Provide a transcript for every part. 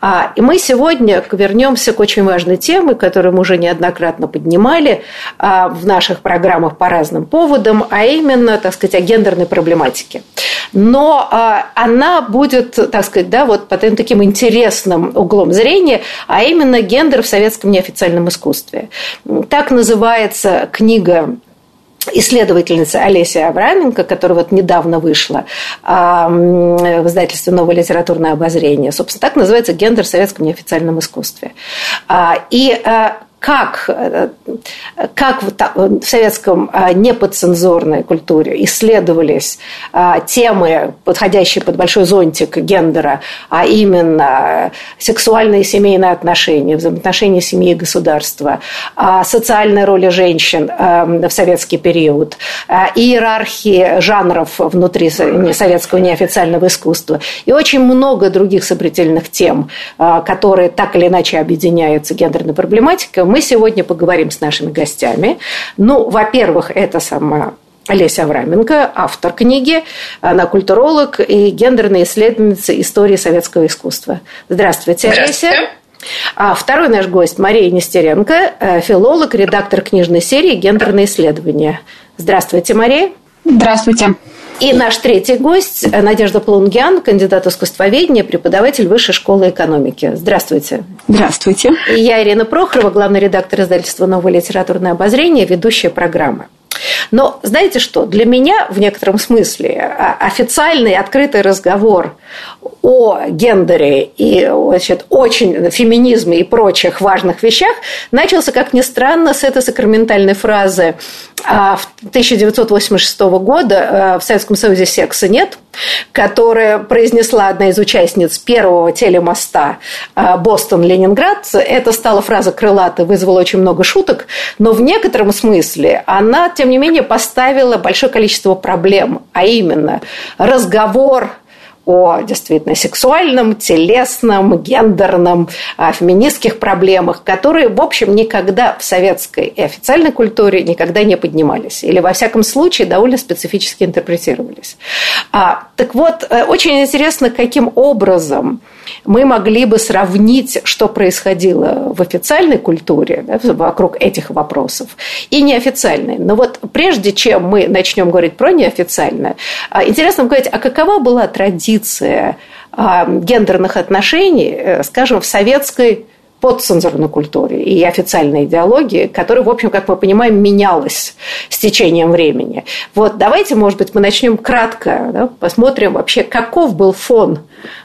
А, и мы сегодня вернемся к очень важной теме, которую мы уже неоднократно поднимали а, в наших программах по разным поводам, а именно, так сказать, о гендерной проблематике. Но а, она будет, так сказать, да, вот под таким интересным углом зрения, а именно гендер в советском неофициальном искусстве. Так называется книга исследовательница Олеся Авраменко, которая вот недавно вышла в издательстве «Новое литературное обозрение». Собственно, так называется «Гендер в советском неофициальном искусстве». А, и а, как, э, как в советском а, неподцензурной культуре исследовались темы, подходящие под большой зонтик гендера, а именно сексуальные и семейные отношения, взаимоотношения семьи и государства, а, социальная роль женщин в советский период, иерархии жанров внутри советского неофициального искусства и очень много других сопредельных тем, которые так или иначе объединяются гендерной проблематикой, мы сегодня поговорим с нашими гостями. Ну, во-первых, это сама Олеся Авраменко, автор книги, она культуролог и гендерная исследовательница истории советского искусства. Здравствуйте, Олеся. А второй наш гость Мария Нестеренко, э, филолог, редактор книжной серии «Гендерные исследования». Здравствуйте, Мария. Здравствуйте. И наш третий гость Надежда Плунгян, кандидат искусствоведения, преподаватель Высшей школы экономики. Здравствуйте. Здравствуйте. И я Ирина Прохорова, главный редактор издательства «Новое литературное обозрение», ведущая программы. Но знаете что? Для меня в некотором смысле а, официальный открытый разговор о гендере и значит, очень феминизме и прочих важных вещах начался, как ни странно, с этой сакраментальной фразы 1986 а, года а, в Советском Союзе секса нет, которая произнесла одна из участниц первого телемоста Бостон-Ленинград. Это стала фраза крылатая, вызвала очень много шуток, но в некотором смысле она, тем не менее, поставила большое количество проблем, а именно разговор о действительно сексуальном, телесном, гендерном, феминистских проблемах, которые, в общем, никогда в советской и официальной культуре никогда не поднимались. Или, во всяком случае, довольно специфически интерпретировались. А, так вот, э, очень интересно, каким образом мы могли бы сравнить, что происходило в официальной культуре да, вокруг этих вопросов и неофициальной. Но вот прежде чем мы начнем говорить про неофициальное, а, интересно говорить, а какова была традиция а, гендерных отношений, э, скажем, в советской подцензурной культуре и официальной идеологии, которая, в общем, как мы понимаем, менялась с течением времени. Вот давайте, может быть, мы начнем кратко, да, посмотрим вообще, каков был фон,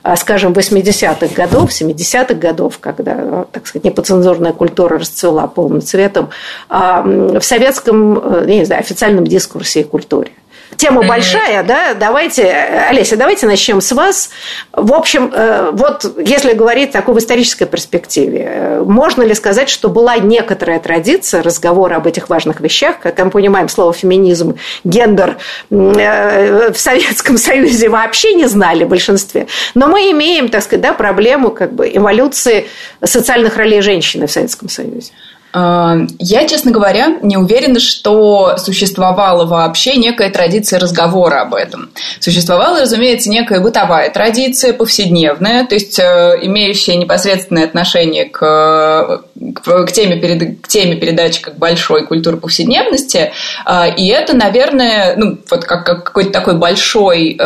а, скажем, 80-х годов, 70-х годов, когда, ну, так сказать, неподцензурная культура расцвела полным цветом а, в советском, э, я не знаю, официальном дискурсе и культуре тема большая, да, давайте, Олеся, давайте начнем с вас. В общем, э, вот если говорить такой в исторической перспективе, э, можно ли сказать, что была некоторая традиция разговора об этих важных вещах, как мы понимаем слово феминизм, гендер э, в Советском Союзе вообще не знали в большинстве, но мы имеем, так сказать, да, проблему как бы эволюции социальных ролей женщины в Советском Союзе. А, я, честно говоря, не уверена, что существовала вообще некая традиция разговора об этом. Существовала, разумеется, некая бытовая традиция, повседневная, то есть э, имеющая непосредственное отношение к, к, теме, перед, к теме передачи как большой культуры повседневности. А, и это, наверное, ну, вот как, как какой-то такой большой э,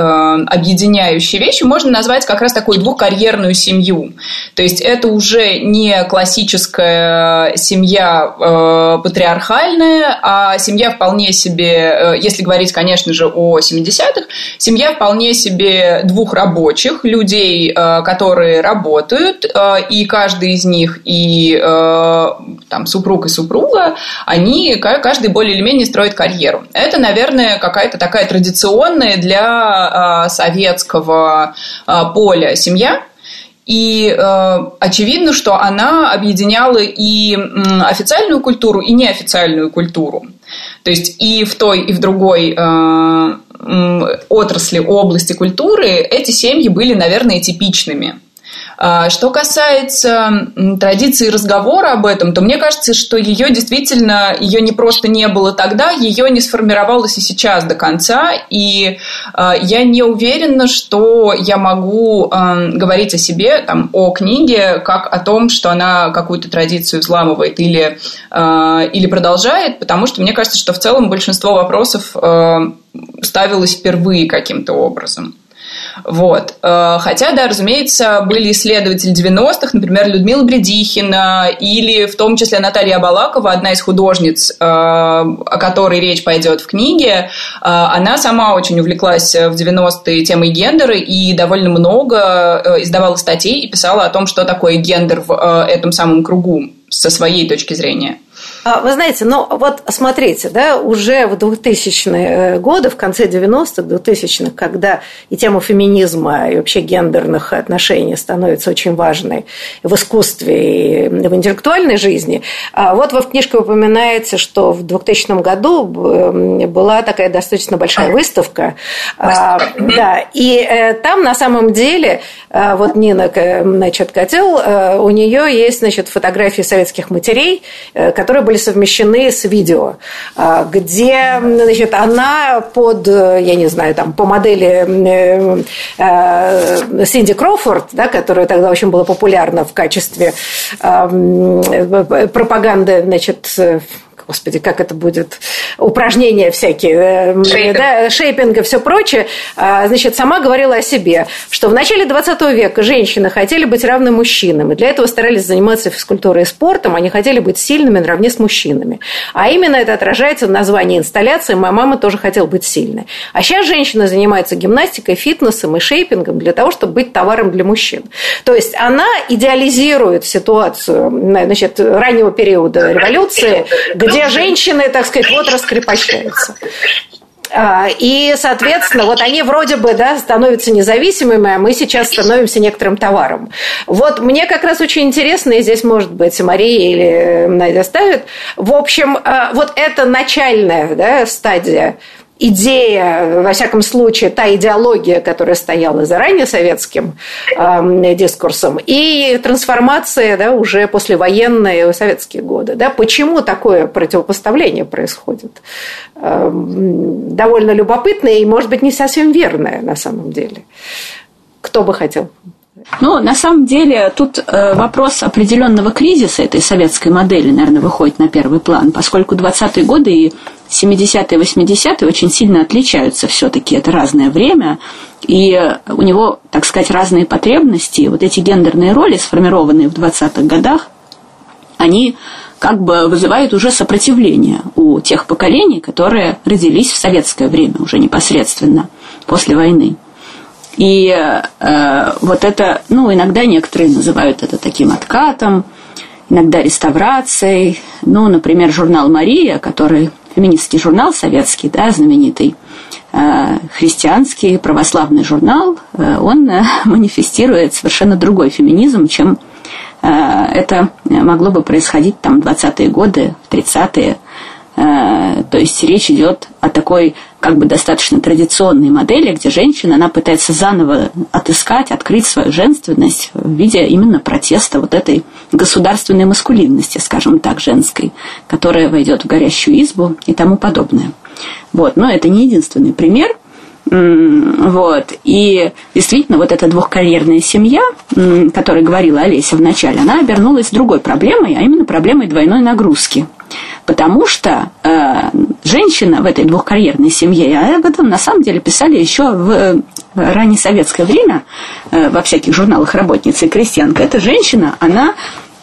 объединяющей вещью можно назвать как раз такую двухкарьерную семью. То есть это уже не классическая семья семья э, патриархальная, а семья вполне себе, э, если говорить, конечно же, о 70-х, семья вполне себе двух рабочих, людей, э, которые работают, э, и каждый из них, и э, там супруг и супруга, они каждый более или менее строит карьеру. Это, наверное, какая-то такая традиционная для э, советского э, поля семья, и э, очевидно, что она объединяла и официальную культуру, и неофициальную культуру. То есть и в той, и в другой э, отрасли, области культуры эти семьи были, наверное, типичными. А, что касается традиции разговора об этом, то мне кажется, что ее действительно, ее не просто не было тогда, ее не сформировалось и сейчас до конца, и а, я не уверена, что я могу а, говорить о себе, там, о книге, как о том, что она какую-то традицию взламывает или, или продолжает, потому что мне кажется, что в целом большинство вопросов ставилось впервые каким-то образом. Вот. Э, хотя, да, разумеется, были исследователи 90-х, например, Людмила Бредихина или в том числе Наталья Абалакова, одна из художниц, э, о которой речь пойдет в книге. Э, она сама очень увлеклась в 90-е темой гендера и довольно много издавала статей и писала о том, что такое гендер в этом самом кругу со своей точки зрения. А, вы знаете, ну вот смотрите, да, уже в 2000-е э, годы, в конце 90-х, 2000-х, когда и тема феминизма, и вообще гендерных отношений становится очень важной в искусстве и в интеллектуальной жизни, а вот вы в книжке упоминаете, что в 2000 году была такая достаточно большая выставка, а, да, и э, там на самом деле, вот Нина, значит, Котел, э, у нее есть, значит, фотографии советских матерей, которые были были совмещены с видео, а, где значит, она под, я не знаю, там, по модели э, э, Синди Кроуфорд, да, которая тогда очень была популярна в качестве э, пропаганды значит, господи, как это будет, упражнения всякие, э, Шейпинг. да, шейпинга, все прочее, а, значит, сама говорила о себе, что в начале 20 века женщины хотели быть равны мужчинам, и для этого старались заниматься физкультурой и спортом, они хотели быть сильными наравне с мужчинами. А именно это отражается в названии инсталляции «Моя мама тоже хотела быть сильной». А сейчас женщина занимается гимнастикой, фитнесом и шейпингом для того, чтобы быть товаром для мужчин. То есть она идеализирует ситуацию значит, раннего периода революции, где где женщины, так сказать, вот раскрепощаются. А, и, соответственно, вот они вроде бы да, становятся независимыми, а мы сейчас становимся некоторым товаром. Вот мне как раз очень интересно, и здесь, может быть, Мария или Надя ставит, в общем, а, вот эта начальная да, стадия идея, во всяком случае, та идеология, которая стояла заранее советским э, дискурсом, и трансформация да, уже послевоенные советские годы. Да, почему такое противопоставление происходит? Э, довольно любопытное и, может быть, не совсем верное на самом деле. Кто бы хотел? Ну, на самом деле, тут э, вопрос определенного кризиса этой советской модели, наверное, выходит на первый план, поскольку 20-е годы и 70-е, 80-е очень сильно отличаются все-таки, это разное время, и у него, так сказать, разные потребности. Вот эти гендерные роли, сформированные в 20-х годах, они как бы вызывают уже сопротивление у тех поколений, которые родились в советское время уже непосредственно после войны. И э, вот это, ну, иногда некоторые называют это таким откатом, иногда реставрацией. Ну, например, журнал «Мария», который феминистский журнал советский, да, знаменитый, э, христианский православный журнал, э, он э, манифестирует совершенно другой феминизм, чем это могло бы происходить там в 20-е годы, в 30-е. То есть речь идет о такой как бы достаточно традиционной модели, где женщина, она пытается заново отыскать, открыть свою женственность в виде именно протеста вот этой государственной маскулинности, скажем так, женской, которая войдет в горящую избу и тому подобное. Вот. Но это не единственный пример. Вот. И действительно, вот эта двухкарьерная семья, о которой говорила Олеся в начале, она обернулась другой проблемой, а именно проблемой двойной нагрузки. Потому что э, женщина в этой двухкарьерной семье, и об этом на самом деле писали еще в, в раннесоветское время э, во всяких журналах «Работница» и «Крестьянка», эта женщина, она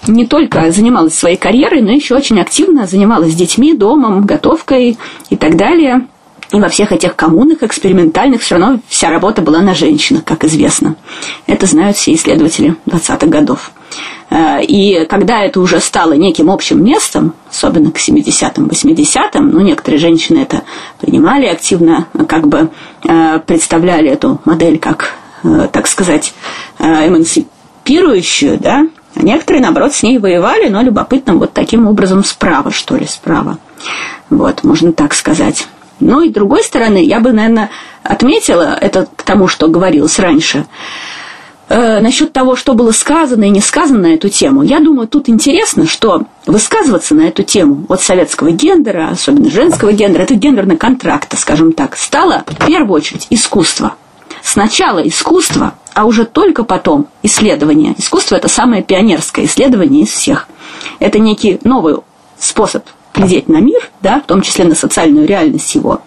не только занималась своей карьерой, но еще очень активно занималась детьми, домом, готовкой и так далее. И во всех этих коммунах экспериментальных все равно вся работа была на женщинах, как известно. Это знают все исследователи 20-х годов. Э, и когда это уже стало неким общим местом, особенно к 70-м, 80-м, ну, некоторые женщины это принимали активно, как бы э, представляли эту модель как, э, так сказать, эмансипирующую, да, а некоторые, наоборот, с ней воевали, но любопытно вот таким образом справа, что ли, справа. Вот, можно так сказать. Но и с другой стороны, я бы, наверное, отметила это к тому, что говорилось раньше, э, насчет того, что было сказано и не сказано на эту тему. Я думаю, тут интересно, что высказываться на эту тему от советского гендера, особенно женского гендера, это гендерный контракт, скажем так, стало в первую очередь искусство. Сначала искусство, а уже только потом исследование. Искусство – это самое пионерское исследование из всех. Это некий новый способ глядеть на мир, да, в том числе на социальную реальность его,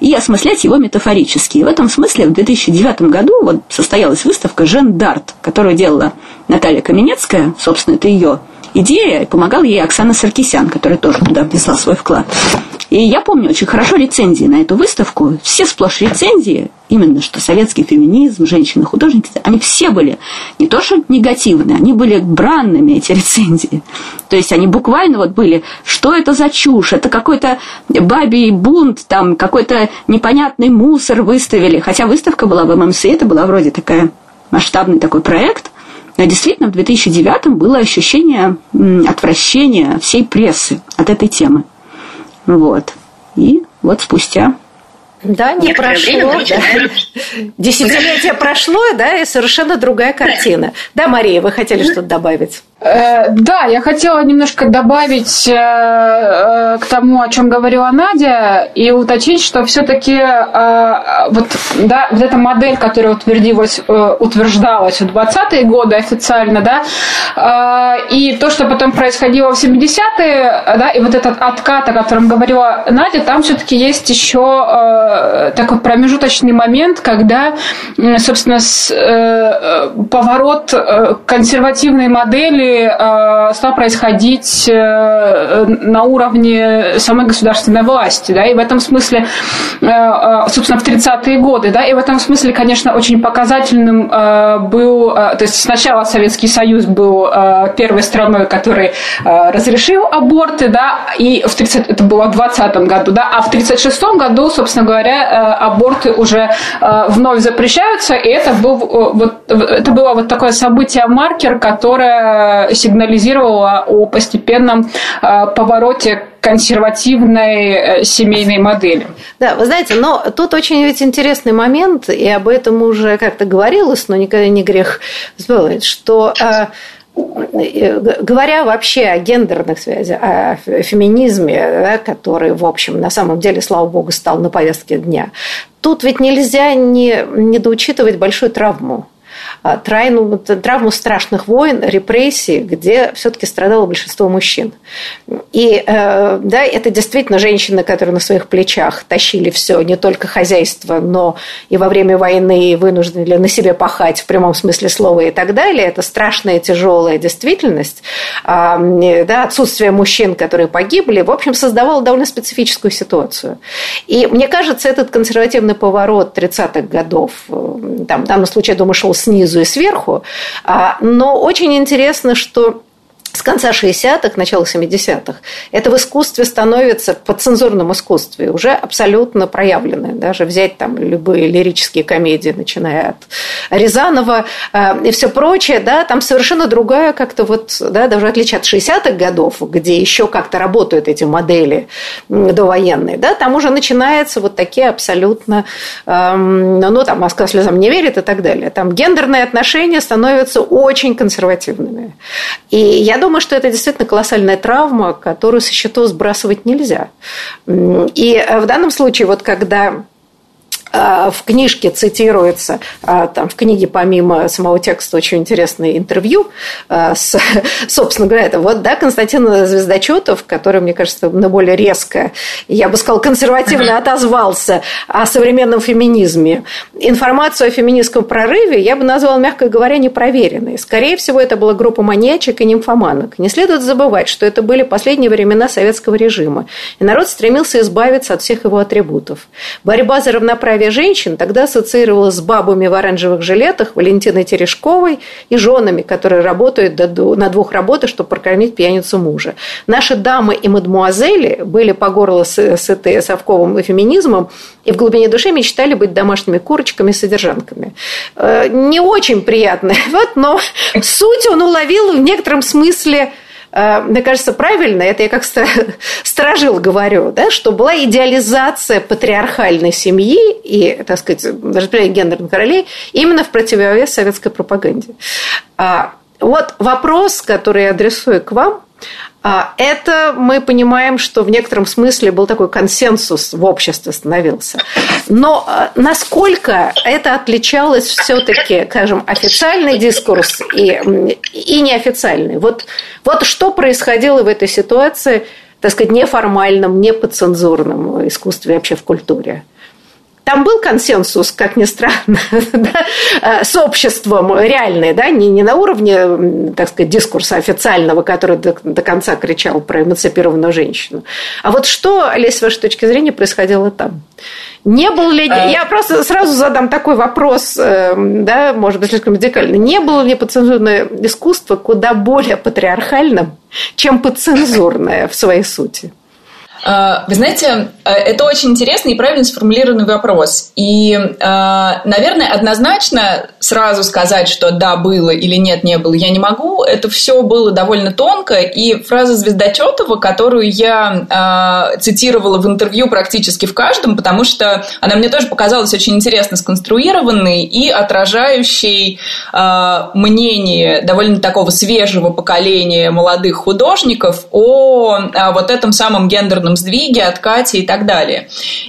и осмыслять его метафорически. И в этом смысле в 2009 году вот состоялась выставка «Жен Дарт», которую делала Наталья Каменецкая, собственно, это ее идея, помогал ей Оксана Саркисян, которая тоже туда внесла свой вклад. И я помню очень хорошо рецензии на эту выставку. Все сплошь рецензии, именно что советский феминизм, женщины-художники, они все были не то что негативные, они были бранными, эти рецензии. То есть они буквально вот были, что это за чушь, это какой-то бабий бунт, там какой-то непонятный мусор выставили. Хотя выставка была в ММС, это была вроде такая масштабный такой проект. Но действительно в 2009 было ощущение отвращения всей прессы от этой темы. Вот. И вот спустя да, не Некоторое прошло. Время, да. Десятилетие прошло, да, и совершенно другая картина. Да, Мария, вы хотели что-то добавить? Э, да, я хотела немножко добавить э, э, к тому, о чем говорила Надя, и уточнить, что все-таки вот, да, вот эта модель, которая утвердилась, утверждалась в 20-е годы официально, да, и то, что потом происходило в 70-е, да, и вот этот откат, о котором говорила Надя, там все-таки есть еще такой промежуточный момент, когда, собственно, поворот консервативной модели э, стал происходить э, на уровне самой государственной власти, да, и в этом смысле, э, э собственно, в 30-е годы, да, и в этом смысле, конечно, очень показательным э, был, э, то есть сначала Советский Союз был э, первой страной, который э, разрешил аборты, да, и в 30, это было в 20 году, да, а в 36 году, собственно говоря, э, аборты уже э, вновь запрещаются, и это был вот это было вот такое событие-маркер, которое сигнализировала о постепенном э, повороте консервативной э, семейной модели. Да, вы знаете, но тут очень ведь интересный момент, и об этом уже как-то говорилось, но никогда не грех вспомнить, что э, говоря вообще о гендерных связях, о феминизме, да, который, в общем, на самом деле, слава богу, стал на повестке дня, тут ведь нельзя не недоучитывать большую травму а, трайну, травму страшных войн, репрессий, где все-таки страдало большинство мужчин. И э, да, это действительно женщины, которые на своих плечах тащили все, не только хозяйство, но и во время войны вынуждены были на себе пахать в прямом смысле слова и так далее. Это страшная, тяжелая действительность. А, да, отсутствие мужчин, которые погибли, в общем, создавало довольно специфическую ситуацию. И мне кажется, этот консервативный поворот 30-х годов, э, там, в данном случае, я думаю, шел снизу и сверху. А, но очень интересно, что с конца 60-х, начала 70-х, это в искусстве становится, в подцензурном искусстве, уже абсолютно проявленное. Даже взять там любые лирические комедии, начиная от Рязанова э, и все прочее, да, там совершенно другая как-то вот, да, даже в отличие от 60-х годов, где еще как-то работают эти модели довоенные, да, там уже начинается вот такие абсолютно, эм, ну, там, Москва слезам не верит и так далее. Там гендерные отношения становятся очень консервативными. И я думаю, что это действительно колоссальная травма, которую со счетов сбрасывать нельзя. И э, в данном случае, вот когда в книжке цитируется, а, там в книге помимо самого текста очень интересное интервью а, с, собственно говоря, это вот, да, Константин Звездочетов, который, мне кажется, на более резко, я бы сказал, консервативно отозвался о современном феминизме. Информацию о феминистском прорыве я бы назвала, мягко говоря, непроверенной. Скорее всего, это была группа маньячек и нимфоманок. Не следует забывать, что это были последние времена советского режима, и народ стремился избавиться от всех его атрибутов. Борьба за равноправие праве женщин тогда ассоциировалась с бабами в оранжевых жилетах, Валентиной Терешковой и женами, которые работают на двух работах, чтобы прокормить пьяницу мужа. Наши дамы и мадмуазели были по горло сыты совковым феминизмом и в глубине души мечтали быть домашними курочками содержанками. Э, не очень приятно, вот, но суть он уловил в некотором смысле – мне кажется, правильно, это я как сторожил говорю, да, что была идеализация патриархальной семьи и, так сказать, распределение гендерных ролей именно в противовес советской пропаганде. А, вот вопрос, который я адресую к вам, это мы понимаем, что в некотором смысле был такой консенсус в обществе становился. Но а, насколько это отличалось все-таки, скажем, официальный дискурс и, и неофициальный? Вот, вот что происходило в этой ситуации, так сказать, неформальном, не подцензурном искусстве вообще в культуре? Там был консенсус, как ни странно, да, э, с обществом реальный, да, не, не на уровне, так сказать, дискурса официального, который до, до конца кричал про эмансипированную женщину. А вот что, Олесь, с вашей точки зрения, происходило там? Не был ли... А... Я просто сразу задам такой вопрос, э, да, может быть, слишком радикальный. Не было ли подцензурное искусство куда более патриархальным, чем подцензурное в своей сути? А, вы знаете, э, это очень интересный и правильно сформулированный вопрос. И, э, наверное, однозначно сразу сказать, что да, было или нет, не было, я не могу. Это все было довольно тонко. И фраза Звездочетова, которую я э, цитировала в интервью практически в каждом, потому что она мне тоже показалась очень интересно сконструированной и отражающей мнение довольно такого свежего поколения молодых художников о вот этом самом гендерном культурном сдвиге, откате и так далее.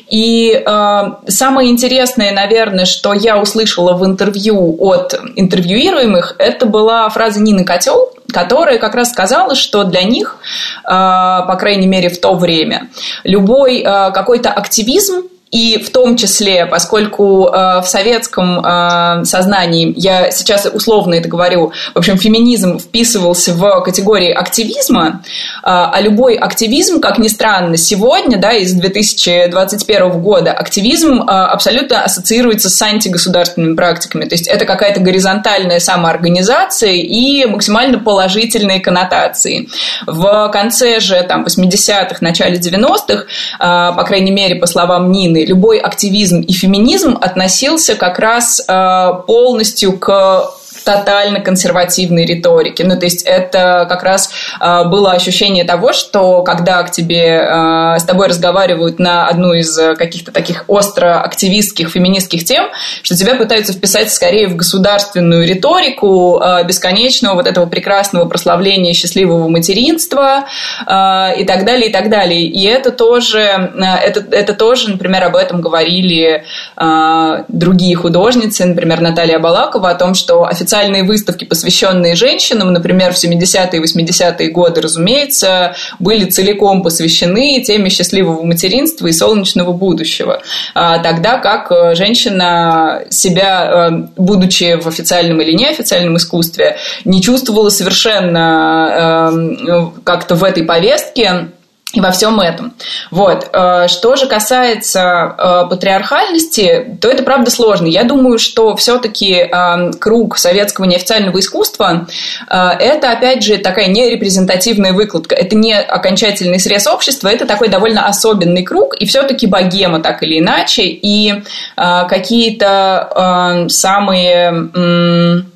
И э, самое интересное, наверное, что я услышала в интервью от интервьюируемых, это была фраза Нины Котел, которая как раз сказала, что для них, э, по крайней мере в то время, любой э, какой-то активизм и в том числе, поскольку э, в советском э, сознании, я сейчас условно это говорю, в общем, феминизм вписывался в категории активизма, э, а любой активизм, как ни странно, сегодня, да, из 2021 года, активизм э, абсолютно ассоциируется с антигосударственными практиками. То есть это какая-то горизонтальная самоорганизация и максимально положительные коннотации. В конце же там, 80-х, начале 90-х, э, по крайней мере, по словам Нины, любой активизм и феминизм относился как раз э, полностью к тотально консервативной риторики. Ну, то есть это как раз э, было ощущение того, что когда к тебе, э, с тобой разговаривают на одну из каких-то таких остро активистских, феминистских тем, что тебя пытаются вписать скорее в государственную риторику э, бесконечного вот этого прекрасного прославления счастливого материнства э, и так далее, и так далее. И это тоже, э, это, это тоже, например, об этом говорили э, другие художницы, например, Наталья Балакова, о том, что официально официальные выставки, посвященные женщинам, например, в 70-е и 80-е годы, разумеется, были целиком посвящены теме счастливого материнства и солнечного будущего. А тогда как э, женщина себя, э, будучи в официальном или неофициальном искусстве, не чувствовала совершенно э, как-то в этой повестке и во всем этом. Вот. Э, что же касается э, патриархальности, то это правда сложно. Я думаю, что все-таки э, круг советского неофициального искусства это, опять же, такая нерепрезентативная выкладка. Это не окончательный срез общества, это такой довольно особенный круг, и все-таки богема так или иначе, и какие-то самые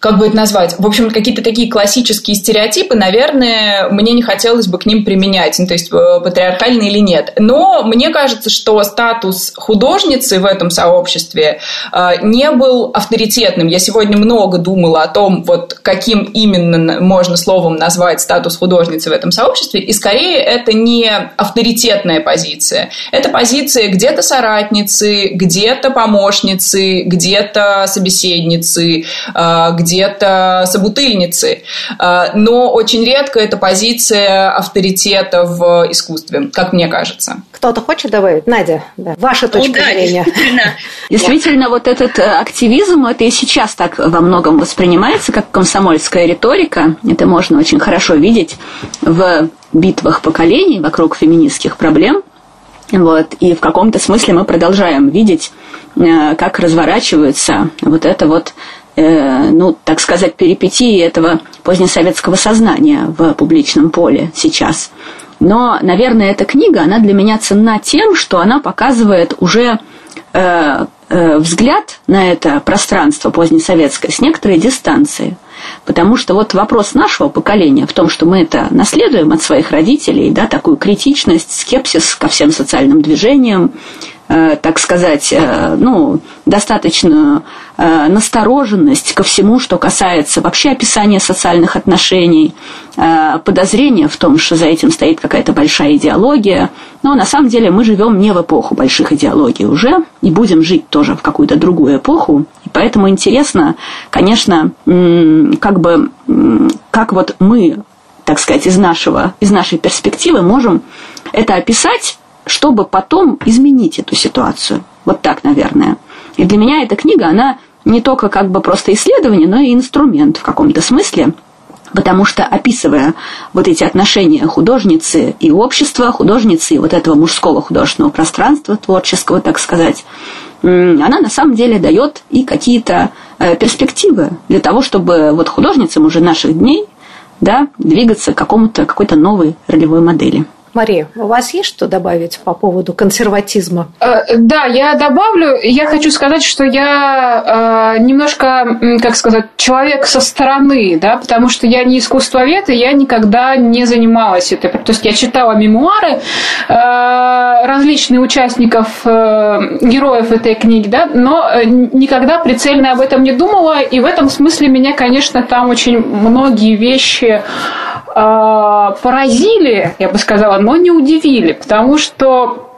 как бы это назвать, в общем, какие-то такие классические стереотипы, наверное, мне не хотелось бы к ним применять, ну, то есть э, патриархальные или нет. Но мне кажется, что статус художницы в этом сообществе э, не был авторитетным. Я сегодня много думала о том, вот каким именно можно словом назвать статус художницы в этом сообществе, и скорее это не авторитетная позиция. Это позиция где-то соратницы, где-то помощницы, где-то собеседницы, где где-то собутыльницы. А, но очень редко это позиция авторитета в искусстве, как мне кажется. Кто-то хочет добавить? Надя, да. ваша ну точка ну, да, зрения. Действительно, действительно вот этот э, активизм, это и сейчас так во многом воспринимается, как комсомольская риторика. Это можно очень хорошо видеть в битвах поколений вокруг феминистских проблем. Вот. И в каком-то смысле мы продолжаем видеть, э, как разворачивается вот это вот Э, ну, так сказать, перипетии этого позднесоветского сознания в публичном поле сейчас. Но, наверное, эта книга, она для меня ценна тем, что она показывает уже э, э, взгляд на это пространство позднесоветское с некоторой дистанции. Потому что вот вопрос нашего поколения в том, что мы это наследуем от своих родителей, да, такую критичность, скепсис ко всем социальным движениям, так сказать, э, ну, достаточную э, настороженность ко всему, что касается вообще описания социальных отношений, подозрение в том, что за этим стоит какая-то большая идеология. Но на самом деле мы живем не в эпоху больших идеологий уже, и будем жить тоже в какую-то другую эпоху. И поэтому интересно, конечно, как бы, как вот мы, так сказать, из, нашего, из нашей перспективы можем это описать чтобы потом изменить эту ситуацию. Вот так, наверное. И для меня эта книга, она не только как бы просто исследование, но и инструмент в каком-то смысле, потому что описывая вот эти отношения художницы и общества, художницы и вот этого мужского художественного пространства, творческого, так сказать, она на самом деле дает и какие-то э, перспективы для того, чтобы вот художницам уже наших дней да, двигаться к какому-то, какой-то новой ролевой модели. Мария, у вас есть что добавить по поводу консерватизма? Э, да, я добавлю. Я хочу сказать, что я э, немножко, как сказать, человек со стороны, да, потому что я не искусствовед, и я никогда не занималась этой. То есть я читала мемуары э, различных участников, героев этой книги, да, но никогда прицельно об этом не думала, и в этом смысле меня, конечно, там очень многие вещи э, поразили, я бы сказала, но не удивили, потому что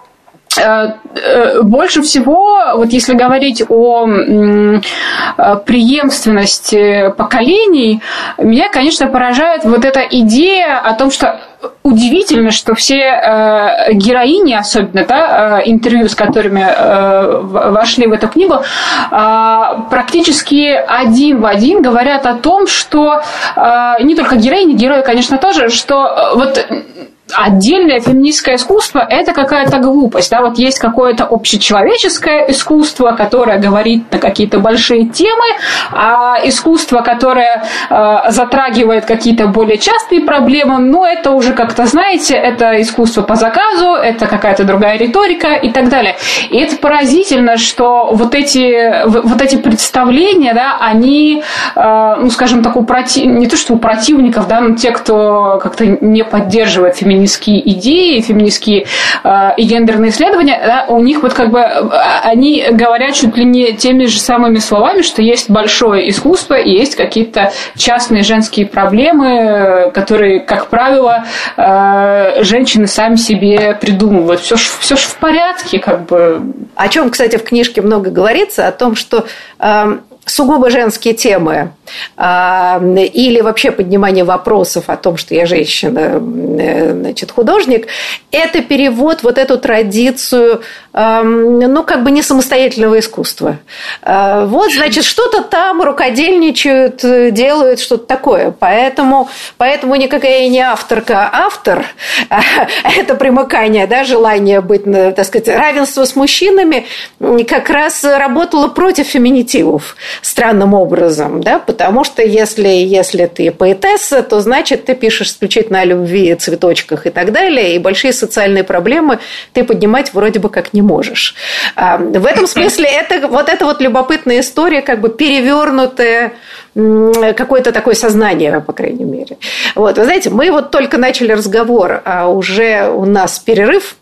э, э, больше всего, вот если говорить о преемственности поколений, меня, конечно, поражает вот эта идея о том, что удивительно, что все э, героини, особенно да, э, интервью, с которыми э, вошли в эту книгу, э, практически один в один говорят о том, что э, не только героини, герои, конечно, тоже, что э, вот отдельное феминистское искусство – это какая-то глупость. Да? Вот есть какое-то общечеловеческое искусство, которое говорит на какие-то большие темы, а искусство, которое э, затрагивает какие-то более частые проблемы, ну, это уже как-то, знаете, это искусство по заказу, это какая-то другая риторика и так далее. И это поразительно, что вот эти, вот эти представления, да, они, э, ну, скажем так, у против... не то, что у противников, да, но те, кто как-то не поддерживает феминизм, феминистские идеи, феминистские э, и гендерные исследования, да, у них вот как бы э, они говорят чуть ли не теми же самыми словами, что есть большое искусство и есть какие-то частные женские проблемы, которые, как правило, э, женщины сами себе придумывают. Все ж, все ж в порядке, как бы. О чем, кстати, в книжке много говорится, о том, что э, сугубо женские темы а, или вообще поднимание вопросов о том, что я женщина, э, значит, художник, это перевод вот эту традицию, ну, как бы не самостоятельного искусства. А, вот, значит, что-то там рукодельничают, делают что-то такое. Поэтому, поэтому никакая не авторка, а автор. Это примыкание, да, желание быть, так сказать, равенство с мужчинами как раз работало против феминитивов. Странным образом, да, потому что если, если ты поэтесса, то значит ты пишешь исключительно о любви, цветочках и так далее, и большие социальные проблемы ты поднимать вроде бы как не можешь. А, в этом смысле это вот эта вот любопытная история, как бы перевернутая какое-то такое сознание, по крайней мере. Вот, вы знаете, мы вот только начали разговор, а уже у нас перерыв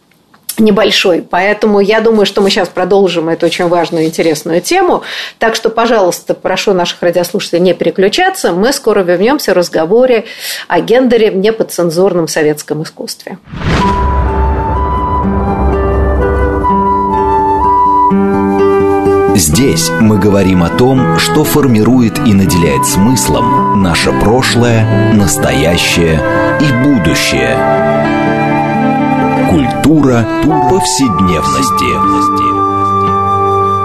небольшой. Поэтому я думаю, что мы сейчас продолжим эту очень важную и интересную тему. Так что, пожалуйста, прошу наших радиослушателей не переключаться. Мы скоро вернемся в разговоре о гендере в неподцензурном советском искусстве. Здесь мы говорим о том, что формирует и наделяет смыслом наше прошлое, настоящее и будущее. Культура повседневности.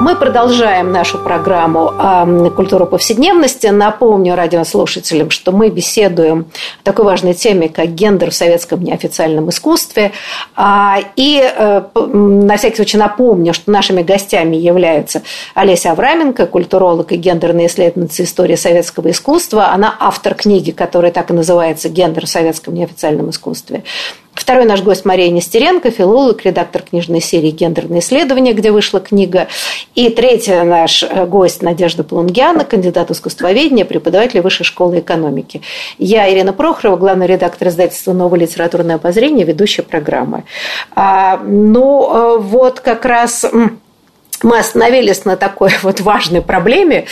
Мы продолжаем нашу программу «Культура повседневности». Напомню радиослушателям, что мы беседуем о такой важной теме, как гендер в советском неофициальном искусстве. А, и э, на всякий случай напомню, что нашими гостями являются Олеся Авраменко, культуролог и гендерная исследовательница истории советского искусства. Она автор книги, которая так и называется «Гендер в советском неофициальном искусстве». Второй наш гость Мария Нестеренко, филолог, редактор книжной серии «Гендерные исследования», где вышла книга. И третий наш э, гость Надежда Плунгиана, кандидат искусствоведения, преподаватель Высшей школы экономики. Я Ирина Прохорова, главный редактор издательства «Новое литературное обозрение», ведущая программы. А, ну, э, вот как раз мы остановились на такой вот важной проблеме,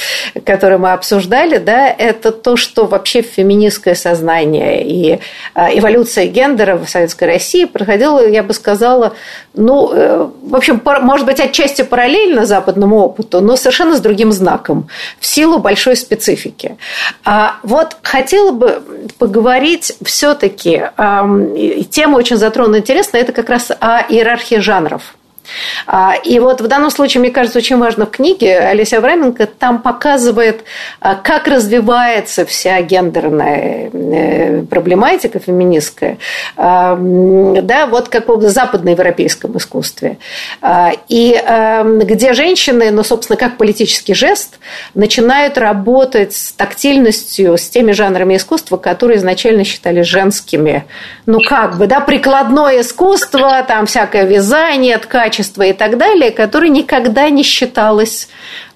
которую мы обсуждали, да, это то, что вообще феминистское сознание и а, эволюция гендера в Советской России проходила, я бы сказала, ну, э, в общем, может быть, отчасти параллельно западному опыту, но совершенно с другим знаком, в силу большой специфики. А вот хотела бы поговорить все-таки, тема очень затронула интересная, это как раз о иерархии жанров. А, и вот в данном случае, мне кажется, очень важно в книге Олеся Авраменко там показывает, а, как развивается вся гендерная э, проблематика феминистская, а, да, вот как в западноевропейском искусстве. И где женщины, ну, собственно, как политический жест, начинают работать с тактильностью, с теми жанрами искусства, которые изначально считались женскими. Ну, как бы, да, прикладное искусство, там всякое вязание, ткач качества и так далее, которое никогда не считалось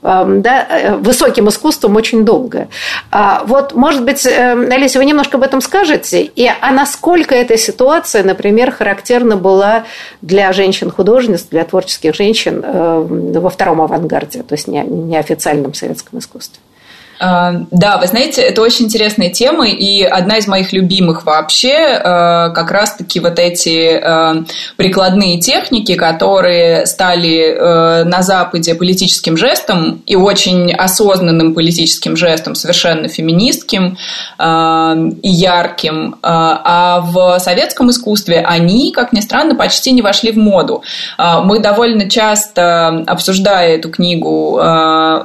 эм, да, э, высоким искусством очень долго. А вот, может быть, эм, Олеся, вы немножко об этом скажете, и, а насколько эта ситуация, например, характерна была для женщин-художниц, для творческих женщин эм, во втором авангарде, то есть неофициальном советском искусстве? А, да, вы знаете, это очень интересная тема, и одна из моих любимых вообще а, как раз-таки вот эти а, прикладные техники, которые стали на Западе политическим жестом и очень осознанным политическим жестом, совершенно феминистским и ярким, а в советском искусстве они, как ни странно, почти не вошли в моду. Мы довольно часто, обсуждая эту книгу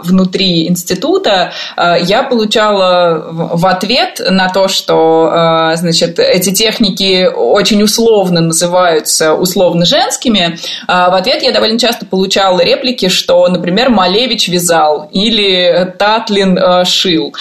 внутри института, я получала в ответ на то, что э, значит, эти техники очень условно называются условно женскими, э, в ответ я довольно часто получала реплики, что, например, Малевич вязал или Татлин шил.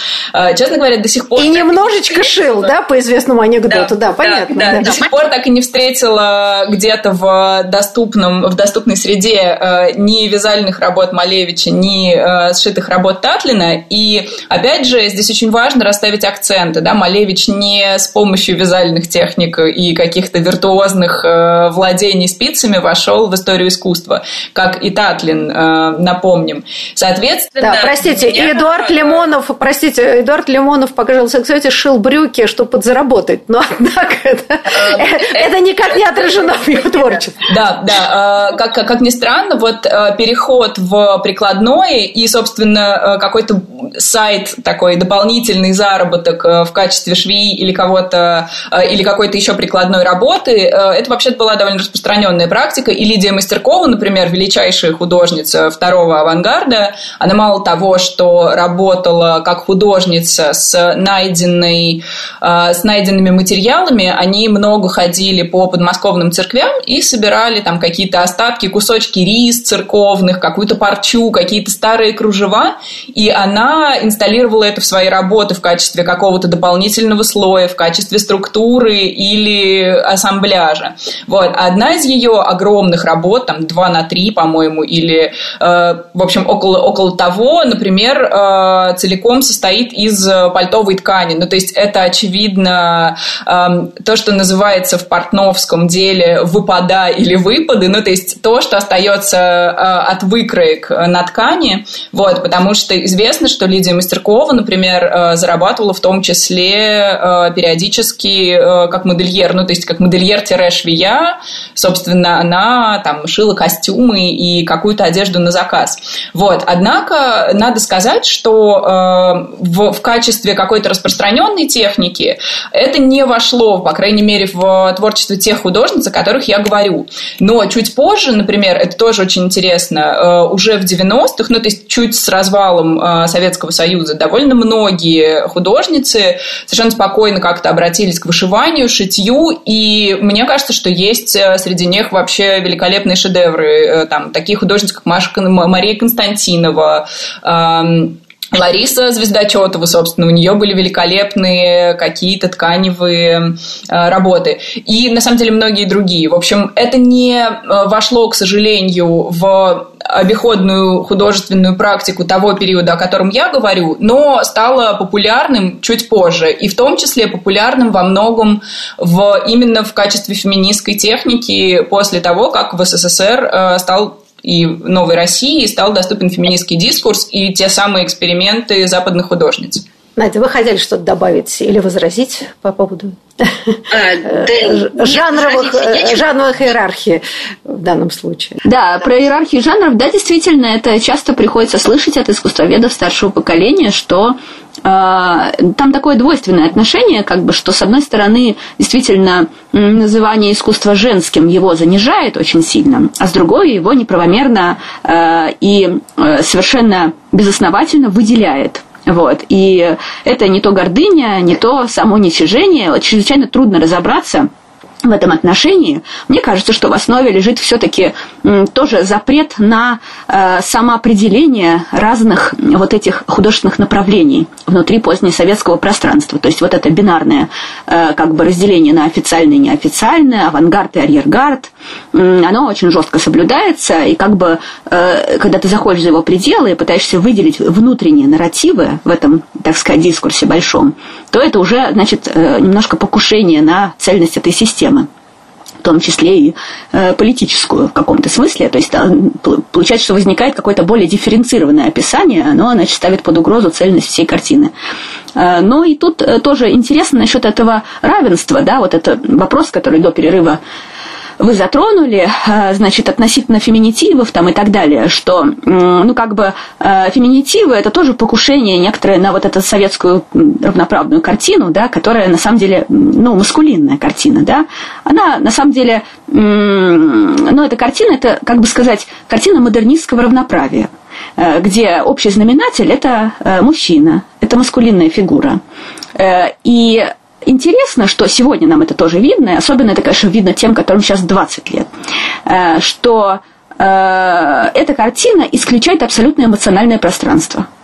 Честно говоря, до сих пор... И немножечко шил, да, по известному анекдоту, да, да понятно. Да, да. До сих пор так и не встретила где-то в доступном, в доступной среде ни вязальных работ Малевича, ни сшитых работ Татлина, и Опять же, здесь очень важно расставить акценты. Да? Малевич не с помощью вязальных техник и каких-то виртуозных э, владений спицами вошел в историю искусства, как и Татлин, э, напомним. Соответственно... Да, простите, меня... Эдуард Лимонов, простите, Эдуард Лимонов, пожалуйста, кстати, шил брюки, чтобы подзаработать, но однако это, э, это никак не отражено в его творчестве. Да, да, как, как ни странно, вот переход в прикладное и, собственно, какой-то сам сайт такой дополнительный заработок в качестве швеи или кого-то, или какой-то еще прикладной работы, это вообще была довольно распространенная практика. И Лидия Мастеркова, например, величайшая художница второго авангарда, она мало того, что работала как художница с, найденной, с найденными материалами, они много ходили по подмосковным церквям и собирали там какие-то остатки, кусочки рис церковных, какую-то парчу, какие-то старые кружева, и она инсталлировала это в свои работы в качестве какого-то дополнительного слоя, в качестве структуры или ассамбляжа. Вот. Одна из ее огромных работ, там 2 на 3, по-моему, или, э, в общем, около, около того, например, э, целиком состоит из пальтовой ткани. Ну, то есть это, очевидно, э, то, что называется в портновском деле выпада или выпады, ну, то есть то, что остается э, от выкроек на ткани, вот, потому что известно, что Лидия Мастеркова, например, э, зарабатывала в том числе э, периодически как модельер, ну, то есть как модельер-швея, собственно, она там шила костюмы и какую-то одежду на заказ. Вот, однако надо сказать, что в, в качестве какой-то распространенной техники это не вошло, по крайней мере, в творчество тех художниц, о которых я говорю. Но чуть позже, например, это тоже очень интересно, э, уже в 90-х, ну, то есть чуть с развалом э, Советского Союза, довольно многие художницы совершенно спокойно как-то обратились к вышиванию, шитью, и мне кажется, что есть э, среди них вообще великолепные шедевры, там, такие художницы, как Маша, Мария Константинова, эм, Лариса Звездочетова, собственно, у нее были великолепные какие-то тканевые э, работы. И, на самом деле, многие другие. В общем, это не э, вошло, к сожалению, в обиходную художественную практику того периода, о котором я говорю, но стало популярным чуть позже. И в том числе популярным во многом в, именно в качестве феминистской техники после того, как в СССР э, стал и Новой России стал доступен феминистский дискурс и те самые эксперименты западных художниц. Надя, вы хотели что-то добавить или возразить по поводу а, э, жанровых, э, жанровых иерархий в данном случае? Да, про иерархию жанров, да, действительно, это часто приходится слышать от искусствоведов старшего поколения, что э, там такое двойственное отношение, как бы, что с одной стороны действительно называние искусства женским его занижает очень сильно, а с другой его неправомерно э, и э, совершенно безосновательно выделяет. Вот. И это не то гордыня, не то самоуничижение. Чрезвычайно трудно разобраться, в этом отношении, мне кажется, что в основе лежит все-таки тоже запрет на э, самоопределение разных вот этих художественных направлений внутри позднесоветского пространства. То есть вот это бинарное э, как бы разделение на официальное и неофициальное, авангард и арьергард, оно очень жестко соблюдается, и как бы э, когда ты заходишь за его пределы и пытаешься выделить внутренние нарративы в этом, так сказать, дискурсе большом, то это уже, значит, немножко покушение на цельность этой системы в том числе и э, политическую в каком-то смысле. То есть да, получается, что возникает какое-то более дифференцированное описание, оно значит, ставит под угрозу цельность всей картины. Э, но и тут э, тоже интересно насчет этого равенства, да, вот это вопрос, который до перерыва вы затронули, э, значит, относительно феминитивов там и так далее, что, ну, как бы, э, феминитивы – это тоже покушение некоторое на вот эту советскую равноправную картину, да, которая, на самом деле, ну, маскулинная картина, да, она, на самом деле, ну, эта картина, это, как бы сказать, картина модернистского равноправия э, где общий знаменатель – это мужчина, это маскулинная фигура. И Интересно, что сегодня нам это тоже видно, и особенно это, конечно, видно тем, которым сейчас 20 лет, э, что э, эта картина исключает абсолютно эмоциональное пространство –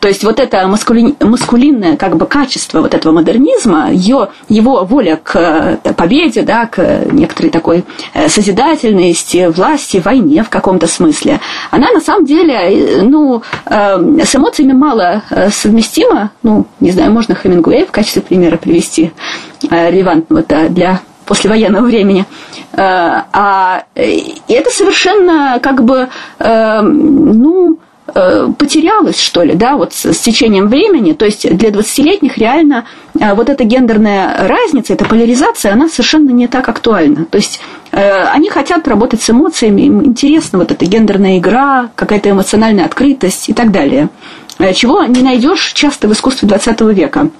то есть вот это маскули... маскулинное как бы качество вот этого модернизма, ее, его воля к э, победе, да, к некоторой такой э, созидательности, власти, войне в каком-то смысле, она на самом деле, э, ну, с эмоциями мало совместима. Ну, не знаю, можно Хемингуэй в качестве примера привести релевантного для послевоенного времени. А это совершенно как бы, ну, Э, потерялась, что ли, да, вот с, с течением времени. То есть для 20-летних реально э, вот эта гендерная разница, эта поляризация, она совершенно не так актуальна. То есть э, они хотят работать с эмоциями, им интересна вот эта гендерная игра, какая-то эмоциональная открытость и так далее. чего не найдешь часто в искусстве 20 века.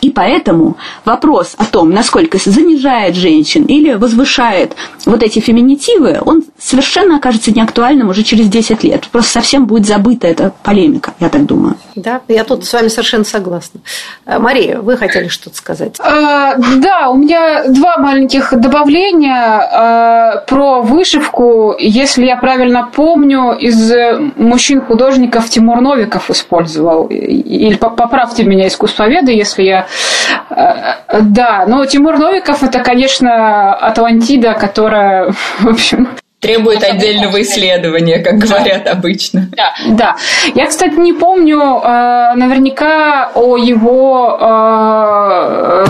И поэтому вопрос о том, насколько занижает женщин или возвышает вот эти феминитивы, он совершенно окажется неактуальным уже через 10 лет. Просто совсем будет забыта эта полемика, я так думаю. Да, я тут с вами совершенно согласна. Э, Мария, вы хотели что-то сказать? А, да, у меня два маленьких добавления а, про вышивку. Если я правильно помню, из мужчин-художников Тимур Новиков использовал. Или поправьте меня, искусствоведы, если я Э, да, но Тимур Новиков это, конечно, Атлантида, которая, в общем, Требует отдельного исследования, как говорят обычно. Да, да. Я, кстати, не помню э, наверняка о его э,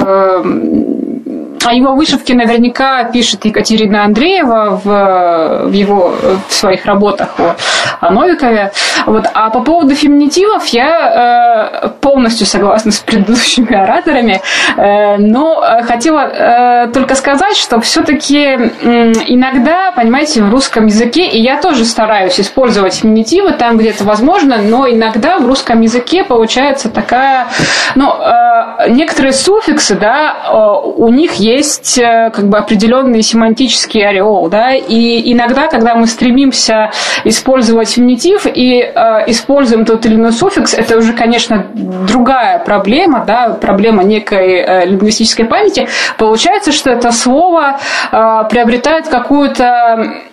о его вышивке наверняка пишет Екатерина Андреева в, в его в своих работах о, о Новикове. Вот. А по поводу феминитивов я э, полностью согласна с предыдущими ораторами, э, но хотела э, только сказать, что все-таки э, иногда, понимаете, в русском языке, и я тоже стараюсь использовать феминитивы там, где это возможно, но иногда в русском языке получается такая, ну, э, некоторые суффиксы, да, э, у них есть э, как бы определенный семантический ореол, да, и иногда, когда мы стремимся использовать феминитив и э, используем тот или иной суффикс, это уже, конечно, другая проблема, да, проблема некой э, лингвистической памяти. Получается, что это слово э, приобретает какую-то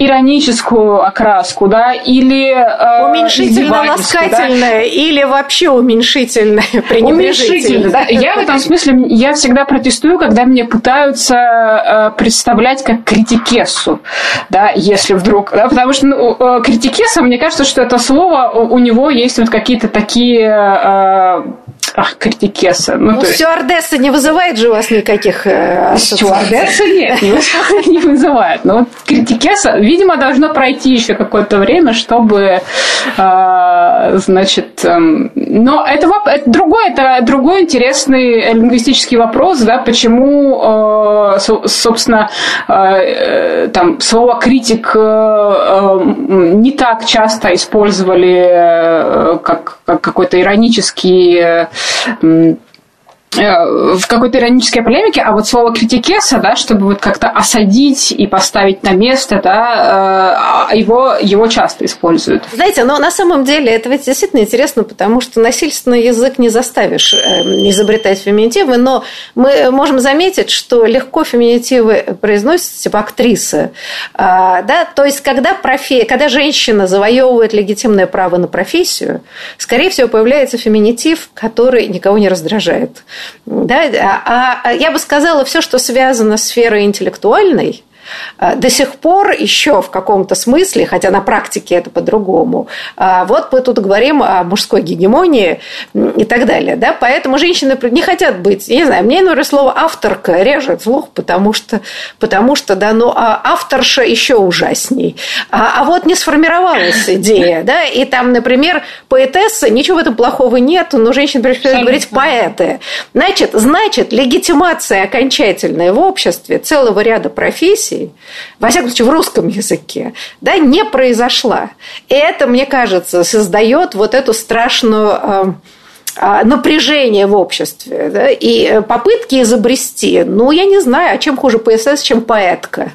ироническую окраску, да, или э, уменьшительно-ласкательное, да? или вообще уменьшительное, пренебрежительное. Да. Я в этом смысле, я всегда протестую, когда мне пытаются э, представлять как критикессу, да, если вдруг, да, потому что ну, э, критикеса, мне кажется, что это слово, у него есть вот какие-то такие э, Ах, критикеса. Ну, ну стюардесса не вызывает же у вас никаких э, Стюардесса нет, не вызывает. Но вот критикеса, видимо, должно пройти еще какое-то время, чтобы, э, значит... Э, но это, это другой, это другой интересный лингвистический вопрос, да, почему, э, собственно, э, там слово критик э, э, не так часто использовали э, как, как какой-то иронический э, Э, в какой-то иронической полемике, а вот слово критикеса, да, чтобы вот как-то осадить и поставить на место, да, э, его, его часто используют. Знаете, но на самом деле это ведь действительно интересно, потому что насильственный язык не заставишь э, изобретать феминитивы, но мы можем заметить, что легко феминитивы произносятся типа актрисы. А, да? То есть, когда, профи... когда женщина завоевывает легитимное право на профессию, скорее всего, появляется феминитив, который никого не раздражает. Да? А, а я бы сказала, все, что связано с сферой интеллектуальной, до сих пор еще в каком-то смысле, хотя на практике это по-другому, а, вот мы тут говорим о мужской гегемонии и так далее. Да? Поэтому женщины не хотят быть, я не знаю, мне, например, слово авторка режет слух, потому что, потому что да, ну, а авторша еще ужасней. А, а вот не сформировалась идея, да, и там, например, поэтесса, ничего в этом плохого нет, но женщины предпочитают говорить поэты. Значит, значит, легитимация окончательная в обществе целого ряда профессий России, во всяком случае в русском языке, да, не произошла. И это, мне кажется, создает вот эту страшную э, э, напряжение в обществе да, и попытки изобрести, ну, я не знаю, а чем хуже ПСС, чем поэтка.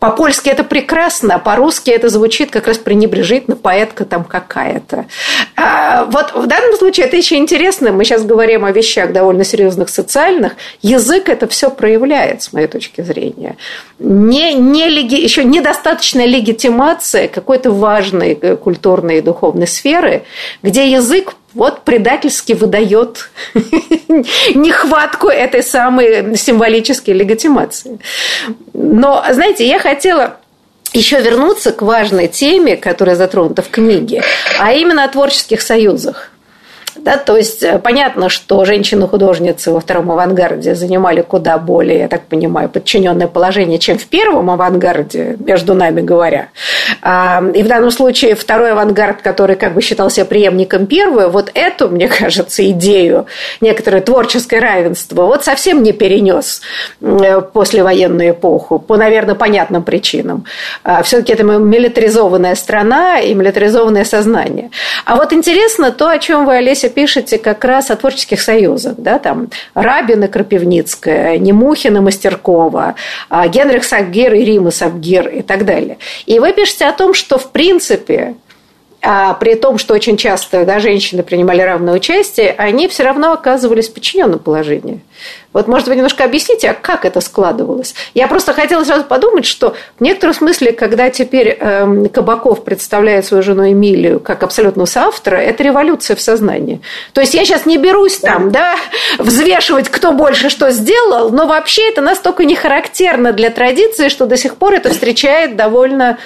По-польски это прекрасно, а по-русски это звучит как раз пренебрежительно, поэтка там какая-то. А вот в данном случае это еще интересно. Мы сейчас говорим о вещах довольно серьезных социальных. Язык это все проявляет, с моей точки зрения. Не, не леги, еще недостаточная легитимация какой-то важной культурной и духовной сферы, где язык вот предательски выдает нехватку этой самой символической легитимации. Но, знаете, я хотела еще вернуться к важной теме, которая затронута в книге, а именно о творческих союзах. Да? То есть э, понятно, что женщины-художницы во втором авангарде занимали куда более, я так понимаю, подчиненное положение, чем в первом авангарде, между нами говоря. А, и в данном случае второй авангард, который как бы считался преемником первого, вот эту, мне кажется, идею некоторое творческое равенство вот совсем не перенес э, послевоенную эпоху по, наверное, понятным причинам. А, Все-таки это милитаризованная страна и милитаризованное сознание. А вот интересно то, о чем вы, Олеся, пишете как раз о творческих союзах. Да? Там Рабин и Крапивницкая, Немухин и Мастеркова, а, Генрих Сабгир и Рима Сабгир и так далее. И вы пишете о том, что в принципе а при том, что очень часто да, женщины принимали равное участие, они все равно оказывались в подчиненном положении. Вот, может, вы немножко объясните, а как это складывалось? Я просто хотела сразу подумать, что в некотором смысле, когда теперь э, Кабаков представляет свою жену Эмилию как абсолютного соавтора, это революция в сознании. То есть я сейчас не берусь там, да, взвешивать, кто больше что сделал, но вообще это настолько не характерно для традиции, что до сих пор это встречает довольно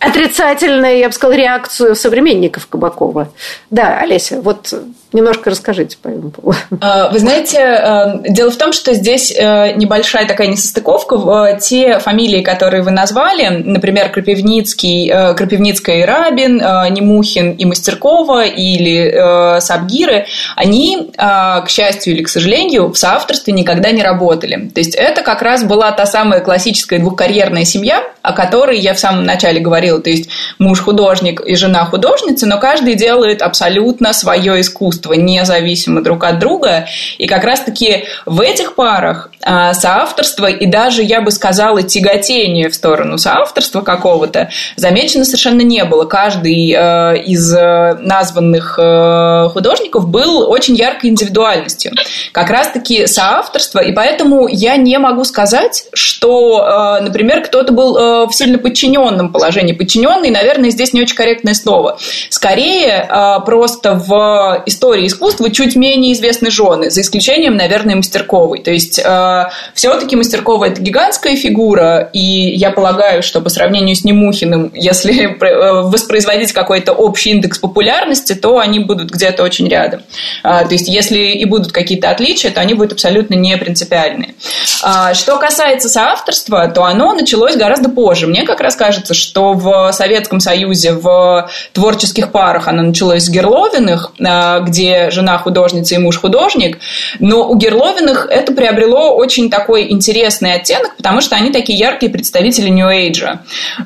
отрицательную, я бы сказала, реакцию современников Кабакова. Да, Олеся, вот Немножко расскажите по этому поводу. А, вы знаете, э, дело в том, что здесь э, небольшая такая несостыковка. Те фамилии, которые вы назвали, например, Крапивницкий, э, Крапивницкая и Рабин, Немухин и Мастеркова или Сабгиры, они, к счастью или к сожалению, в соавторстве никогда не работали. То есть это как раз была та самая классическая двухкарьерная семья, о которой я в самом начале говорила. То есть муж художник и жена художница, но каждый делает абсолютно свое искусство независимы друг от друга. И как раз-таки в этих парах а, соавторство и даже, я бы сказала, тяготение в сторону соавторства какого-то замечено совершенно не было. Каждый э, из э, названных э, художников был очень яркой индивидуальностью. Как раз-таки соавторство, и поэтому я не могу сказать, что, например, кто-то был в сильно подчиненном положении. Подчиненный, наверное, здесь не очень корректное слово. Скорее, просто в истории искусства чуть менее известны жены, за исключением, наверное, Мастерковой. То есть все-таки Мастеркова – это гигантская фигура, и я полагаю, что по сравнению с Немухиным, если э, воспроизводить какой-то общий индекс популярности, то они будут где-то очень рядом. А, то есть, если и будут какие-то отличия, то они будут абсолютно не принципиальные. А, что касается соавторства, то оно началось гораздо позже. Мне как раз кажется, что в Советском Союзе в творческих парах. Оно началось с Герловиных, а, где жена художница и муж художник, но у Герловиных это приобрело очень такой интересный оттенок, потому что они такие яркие представители.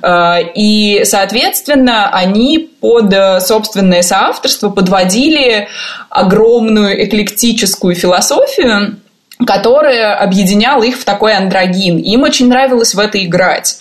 Э, и, соответственно, они под э, собственное соавторство подводили огромную эклектическую философию, которая объединяла их в такой андрогин. Им очень нравилось в это играть.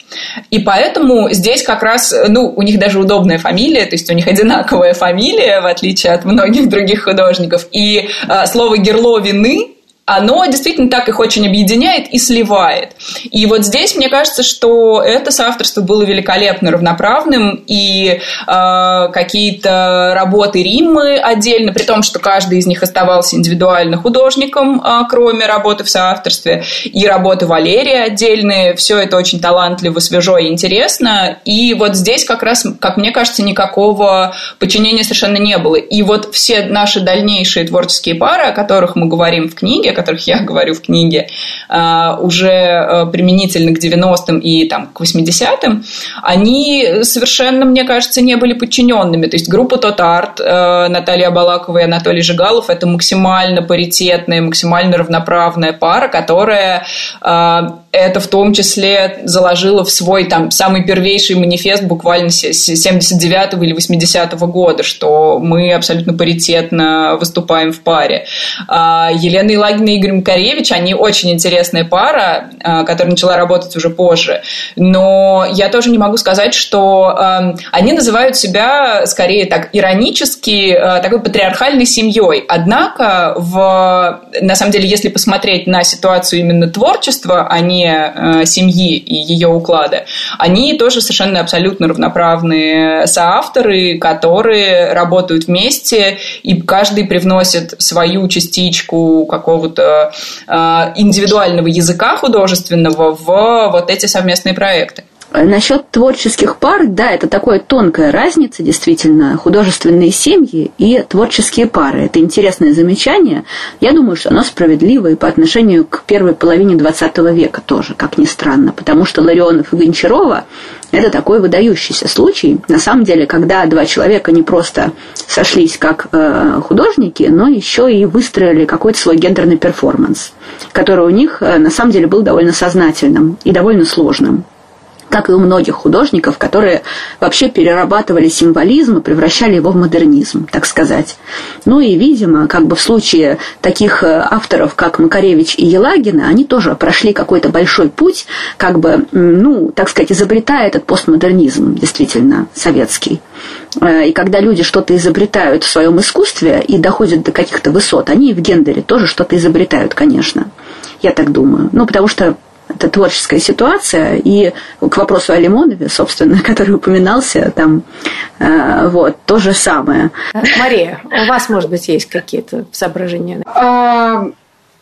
И поэтому здесь как раз, ну, у них даже удобная фамилия, то есть у них одинаковая фамилия, в отличие от многих других художников. И э, слово «герловины» оно действительно так их очень объединяет и сливает. И вот здесь мне кажется, что это соавторство было великолепно равноправным, и э, какие-то работы Риммы отдельно, при том, что каждый из них оставался индивидуально художником, э, кроме работы в соавторстве, и работы Валерия отдельные, все это очень талантливо, свежо и интересно. И вот здесь как раз, как мне кажется, никакого подчинения совершенно не было. И вот все наши дальнейшие творческие пары, о которых мы говорим в книге, которых я говорю в книге, а, уже э, применительно к 90-м и там, к 80-м, они совершенно, мне кажется, не были подчиненными. То есть группа Тот Арт, э, Наталья Балакова и Анатолий Жигалов – это максимально паритетная, максимально равноправная пара, которая а, это в том числе заложила в свой там самый первейший манифест буквально с 79 или 80 -го года, что мы абсолютно паритетно выступаем в паре. А, Елена Илагина и Игорь Макаревич, они очень интересная пара, а, которая начала работать уже позже. Но я тоже не могу сказать, что а, они называют себя скорее так иронически такой патриархальной семьей. Однако, в, на самом деле, если посмотреть на ситуацию именно творчества, они э, семьи и ее уклада, они тоже совершенно абсолютно равноправные соавторы, которые работают вместе, и каждый привносит свою частичку какого-то э, индивидуального языка художественного в вот эти совместные проекты. Э, насчет творческих пар, да, это такая тонкая разница, действительно, художественные семьи и творческие пары. Это интересное замечание. Я думаю, что оно справедливо и по отношению к первой половине XX века тоже, как ни странно, потому что Ларионов и Гончарова – это такой выдающийся случай, на самом деле, когда два человека не просто сошлись как э, художники, но еще и выстроили какой-то свой гендерный перформанс, который у них э, на самом деле был довольно сознательным и довольно сложным как и у многих художников, которые вообще перерабатывали символизм и превращали его в модернизм, так сказать. Ну и, видимо, как бы в случае таких э, авторов, как Макаревич и Елагина, они тоже прошли какой-то большой путь, как бы, ну, так сказать, изобретая этот постмодернизм, действительно, советский. Э, и когда люди что-то изобретают в своем искусстве и доходят до каких-то высот, они и в гендере тоже что-то изобретают, конечно. Я так думаю. Ну, потому что это творческая ситуация. И к вопросу о Лимонове, собственно, который упоминался, там э, вот, то же самое. Мария, у вас, может быть, есть какие-то соображения? А,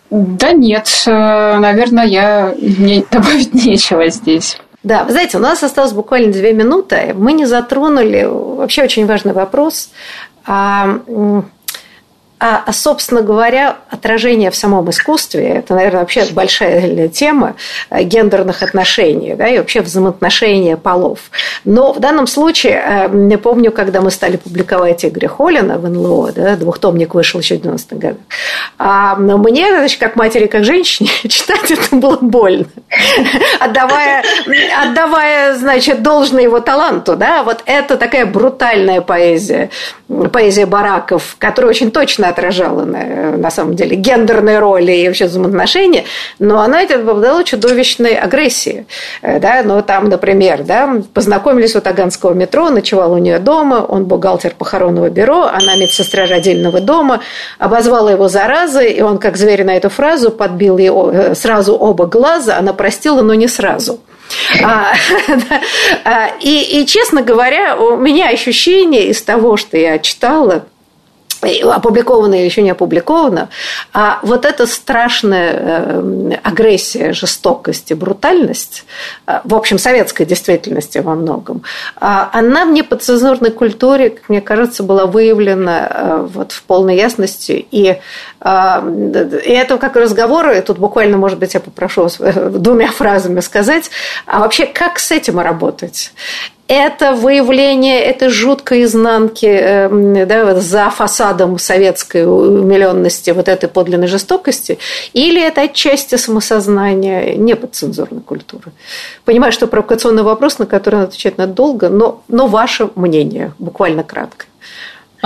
да нет, э, наверное, я мне добавить нечего здесь. Да, вы знаете, у нас осталось буквально две минуты. Мы не затронули вообще очень важный вопрос. А, а, а, собственно говоря, отражение в самом искусстве – это, наверное, вообще большая тема э, гендерных отношений да, и вообще взаимоотношения полов. Но в данном случае, э, я помню, когда мы стали публиковать Игоря Холлина в НЛО, да, двухтомник вышел еще в 90-х годах, а мне, значит, как матери, как женщине, читать это было больно, отдавая, отдавая значит, должное его таланту. Да, вот это такая брутальная поэзия, поэзия бараков, которая очень точно отражала на, на самом деле гендерные роли и вообще взаимоотношения, но она это обладала чудовищной агрессией. Э, да? Ну, там, например, да, познакомились у Таганского метро, ночевал у нее дома, он бухгалтер похоронного бюро, она медсестра родильного дома, обозвала его заразой, и он, как зверь на эту фразу, подбил ей э, сразу оба глаза, она простила, но не сразу. А, а, и, и, честно говоря, у меня ощущение из того, что я читала, опубликовано или еще не опубликовано, а вот эта страшная э, агрессия, жестокость и брутальность, э, в общем, советской действительности во многом, а она в неподцензурной культуре, как мне кажется, была выявлена э, вот в полной ясности. И, и это как разговоры, тут буквально, может быть, я попрошу двумя фразами сказать, а вообще как с этим работать? это выявление этой жуткой изнанки эм, да, за фасадом советской умиленности, вот этой подлинной жестокости, или это отчасти самосознания неподцензурной культуры? Понимаю, что провокационный вопрос, на который отвечать надо долго, но, но ваше мнение, буквально кратко.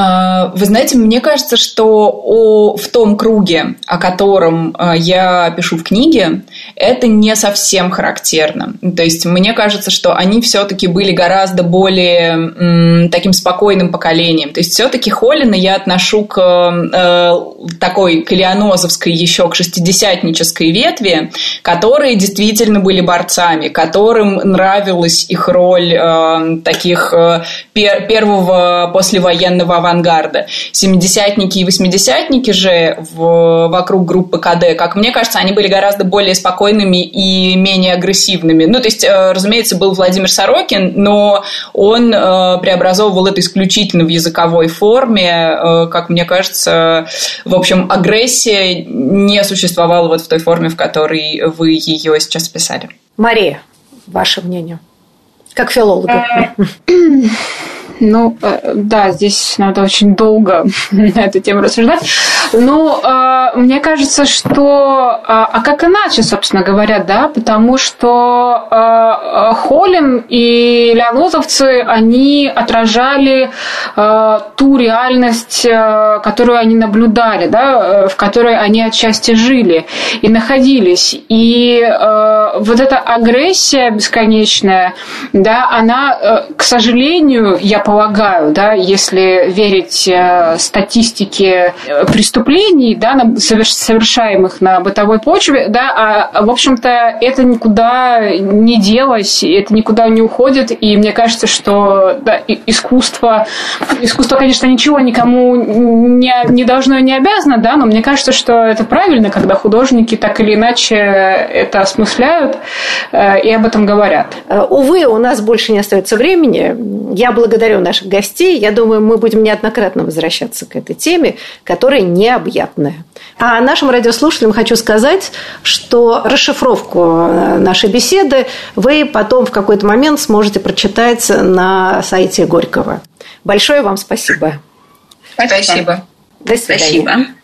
А, вы знаете, мне кажется, что о, в том круге, о котором а, я пишу в книге, это не совсем характерно. То есть мне кажется, что они все-таки были гораздо более м, таким спокойным поколением. То есть все-таки Холлина я отношу к э, такой калианозовской еще к шестидесятнической ветви, которые действительно были борцами, которым нравилась их роль э, таких э, пер, первого послевоенного авангарда. Семидесятники и восьмидесятники же в, вокруг группы КД, как мне кажется, они были гораздо более спокойными и менее агрессивными. Ну, то есть, э, разумеется, был Владимир Сорокин, но он э, преобразовывал это исключительно в языковой форме. Э, как мне кажется, в общем, агрессия не существовала вот в той форме, в которой вы ее сейчас писали. Мария, ваше мнение? Как филолога. Ну, э, да, здесь надо очень долго на эту тему рассуждать. Ну, э, мне кажется, что... Э, а как иначе, собственно говоря, да? Потому что Холин и Леонозовцы, они отражали ту реальность, которую они наблюдали, да, в которой они отчасти жили и находились. И вот эта агрессия бесконечная, да, она, к сожалению, я полагаю, да, если верить э, статистике э, преступлений, да, совершаемых на бытовой почве, да, а, в общем-то, это никуда не делось, это никуда не уходит, и мне кажется, что да, искусство, искусство, конечно, ничего никому не, не должно и не обязано, да, но мне кажется, что это правильно, когда художники так или иначе это осмысляют э, и об этом говорят. Увы, у нас больше не остается времени. Я благодарю наших гостей. Я думаю, мы будем неоднократно возвращаться к этой теме, которая необъятная. А нашим радиослушателям хочу сказать, что расшифровку нашей беседы вы потом в какой-то момент сможете прочитать на сайте Горького. Большое вам спасибо. Спасибо. До свидания. Спасибо.